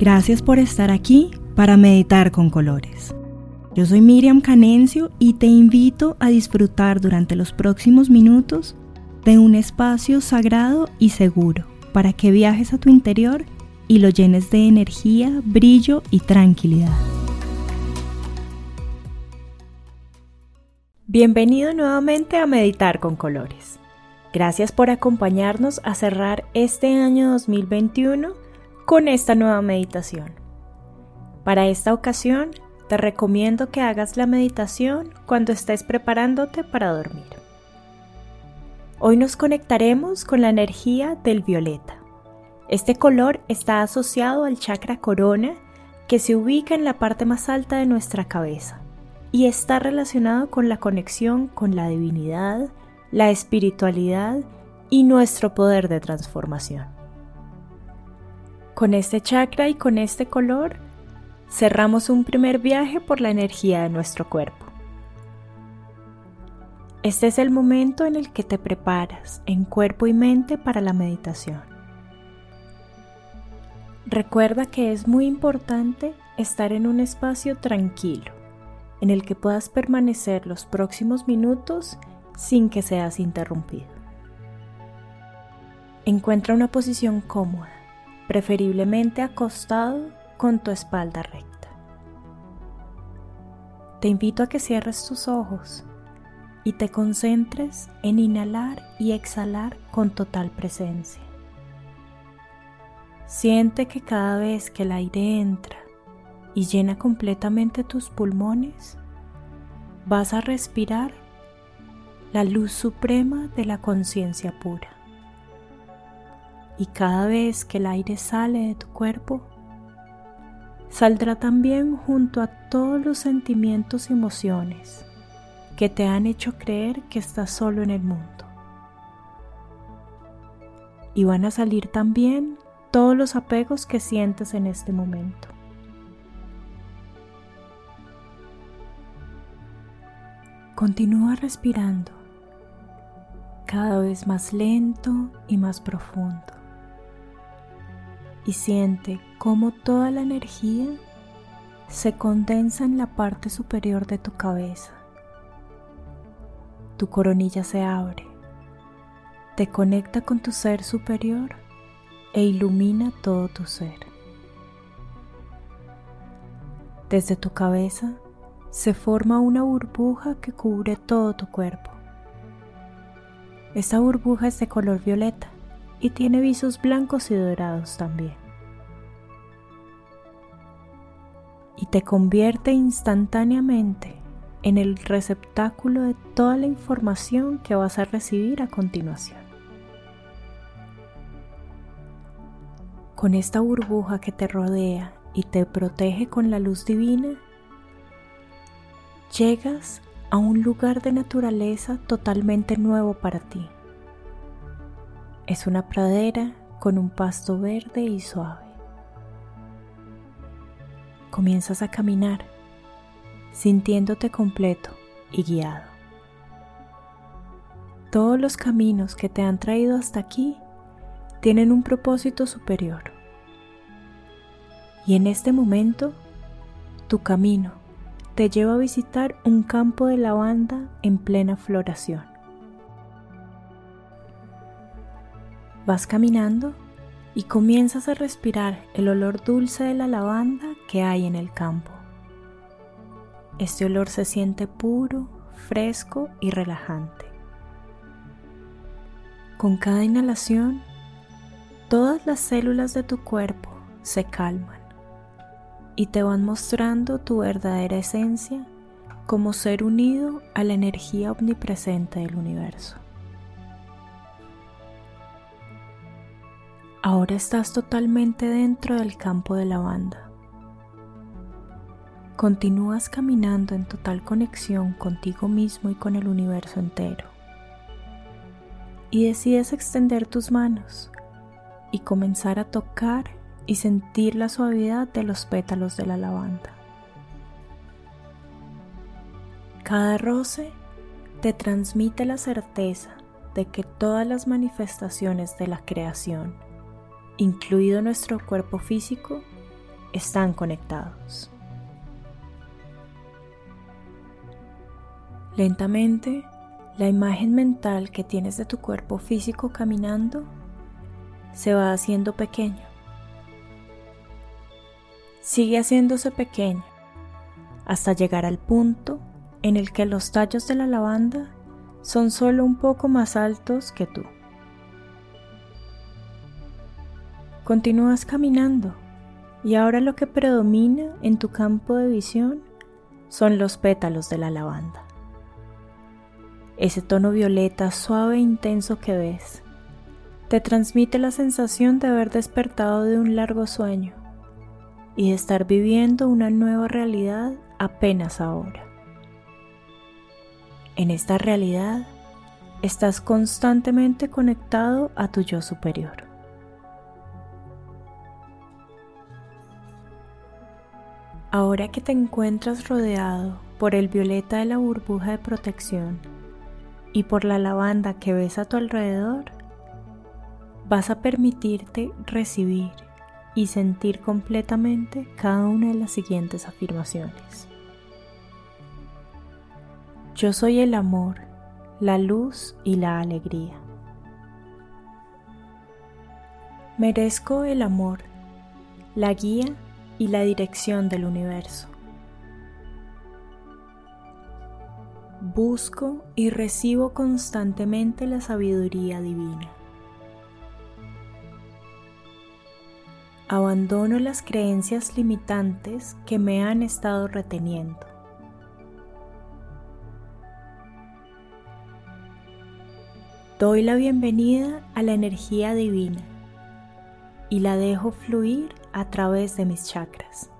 Gracias por estar aquí para meditar con colores. Yo soy Miriam Canencio y te invito a disfrutar durante los próximos minutos de un espacio sagrado y seguro para que viajes a tu interior y lo llenes de energía, brillo y tranquilidad. Bienvenido nuevamente a Meditar con Colores. Gracias por acompañarnos a cerrar este año 2021 con esta nueva meditación. Para esta ocasión, te recomiendo que hagas la meditación cuando estés preparándote para dormir. Hoy nos conectaremos con la energía del violeta. Este color está asociado al chakra corona que se ubica en la parte más alta de nuestra cabeza y está relacionado con la conexión con la divinidad, la espiritualidad y nuestro poder de transformación. Con este chakra y con este color, cerramos un primer viaje por la energía de nuestro cuerpo. Este es el momento en el que te preparas en cuerpo y mente para la meditación. Recuerda que es muy importante estar en un espacio tranquilo en el que puedas permanecer los próximos minutos sin que seas interrumpido. Encuentra una posición cómoda, preferiblemente acostado con tu espalda recta. Te invito a que cierres tus ojos y te concentres en inhalar y exhalar con total presencia. Siente que cada vez que el aire entra y llena completamente tus pulmones, vas a respirar la luz suprema de la conciencia pura. Y cada vez que el aire sale de tu cuerpo, saldrá también junto a todos los sentimientos y emociones que te han hecho creer que estás solo en el mundo. Y van a salir también todos los apegos que sientes en este momento. Continúa respirando cada vez más lento y más profundo. Y siente cómo toda la energía se condensa en la parte superior de tu cabeza. Tu coronilla se abre, te conecta con tu ser superior e ilumina todo tu ser. Desde tu cabeza se forma una burbuja que cubre todo tu cuerpo. Esta burbuja es de color violeta y tiene visos blancos y dorados también. Y te convierte instantáneamente en el receptáculo de toda la información que vas a recibir a continuación. Con esta burbuja que te rodea y te protege con la luz divina, llegas a un lugar de naturaleza totalmente nuevo para ti. Es una pradera con un pasto verde y suave. Comienzas a caminar, sintiéndote completo y guiado. Todos los caminos que te han traído hasta aquí tienen un propósito superior. Y en este momento, tu camino te lleva a visitar un campo de lavanda en plena floración. Vas caminando y comienzas a respirar el olor dulce de la lavanda que hay en el campo. Este olor se siente puro, fresco y relajante. Con cada inhalación, todas las células de tu cuerpo se calman y te van mostrando tu verdadera esencia como ser unido a la energía omnipresente del universo. Ahora estás totalmente dentro del campo de lavanda. Continúas caminando en total conexión contigo mismo y con el universo entero. Y decides extender tus manos y comenzar a tocar y sentir la suavidad de los pétalos de la lavanda. Cada roce te transmite la certeza de que todas las manifestaciones de la creación incluido nuestro cuerpo físico, están conectados. Lentamente, la imagen mental que tienes de tu cuerpo físico caminando se va haciendo pequeño. Sigue haciéndose pequeño hasta llegar al punto en el que los tallos de la lavanda son solo un poco más altos que tú. Continúas caminando y ahora lo que predomina en tu campo de visión son los pétalos de la lavanda. Ese tono violeta suave e intenso que ves te transmite la sensación de haber despertado de un largo sueño y de estar viviendo una nueva realidad apenas ahora. En esta realidad estás constantemente conectado a tu yo superior. Ahora que te encuentras rodeado por el violeta de la burbuja de protección y por la lavanda que ves a tu alrededor, vas a permitirte recibir y sentir completamente cada una de las siguientes afirmaciones. Yo soy el amor, la luz y la alegría. Merezco el amor, la guía y la dirección del universo. Busco y recibo constantemente la sabiduría divina. Abandono las creencias limitantes que me han estado reteniendo. Doy la bienvenida a la energía divina y la dejo fluir a través de mis chakras.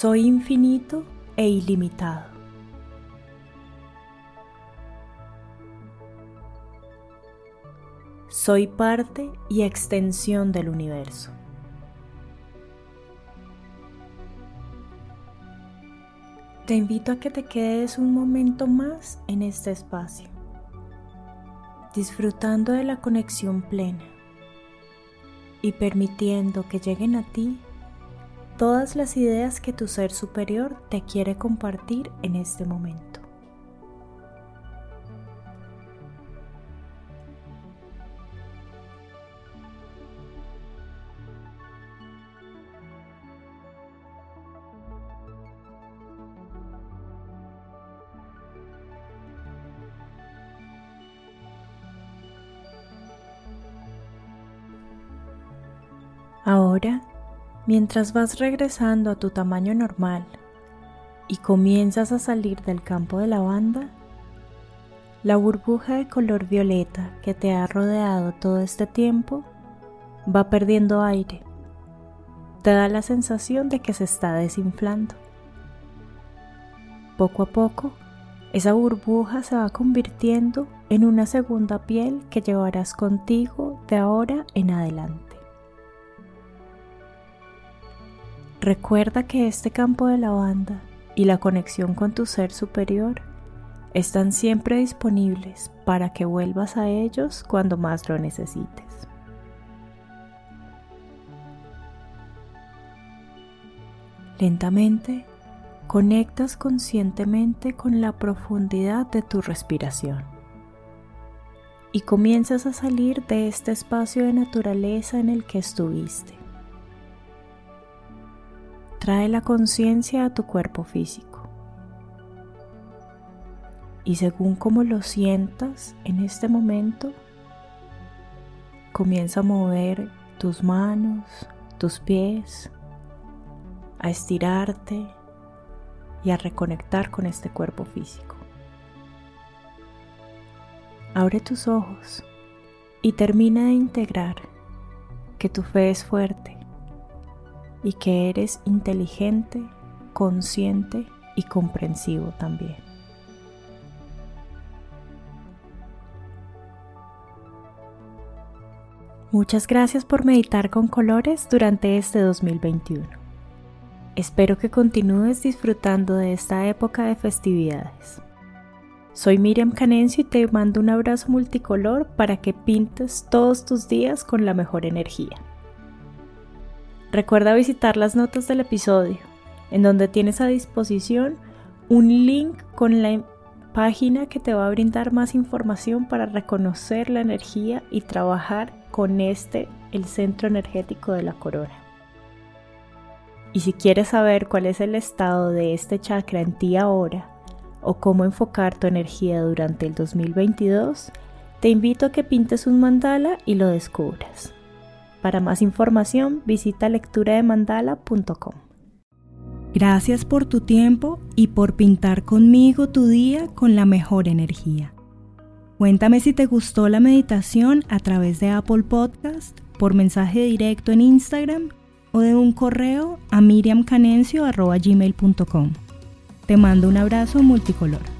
Soy infinito e ilimitado. Soy parte y extensión del universo. Te invito a que te quedes un momento más en este espacio disfrutando de la conexión plena y permitiendo que lleguen a ti todas las ideas que tu ser superior te quiere compartir en este momento. Ahora, mientras vas regresando a tu tamaño normal y comienzas a salir del campo de lavanda, la burbuja de color violeta que te ha rodeado todo este tiempo va perdiendo aire. Te da la sensación de que se está desinflando. Poco a poco, esa burbuja se va convirtiendo en una segunda piel que llevarás contigo de ahora en adelante. Recuerda que este campo de lavanda y la conexión con tu ser superior están siempre disponibles para que vuelvas a ellos cuando más lo necesites. Lentamente, conectas conscientemente con la profundidad de tu respiración y comienzas a salir de este espacio de naturaleza en el que estuviste. Trae la conciencia a tu cuerpo físico. Y según como lo sientas en este momento, comienza a mover tus manos, tus pies, a estirarte y a reconectar con este cuerpo físico. Abre tus ojos y termina de integrar que tu fe es fuerte y que eres inteligente, consciente y comprensivo también. Muchas gracias por meditar con colores durante este 2021. Espero que continúes disfrutando de esta época de festividades. Soy Miriam Canencio y te mando un abrazo multicolor para que pintes todos tus días con la mejor energía. Recuerda visitar las notas del episodio, en donde tienes a disposición un link con la página que te va a brindar más información para reconocer la energía y trabajar con este, el centro energético de la corona. Y si quieres saber cuál es el estado de este chakra en ti ahora o cómo enfocar tu energía durante el 2022, te invito a que pintes un mandala y lo descubras. Para más información visita lecturademandala.com. Gracias por tu tiempo y por pintar conmigo tu día con la mejor energía. Cuéntame si te gustó la meditación a través de Apple Podcast, por mensaje directo en Instagram o de un correo a miriamcanencio.gmail.com. Te mando un abrazo multicolor.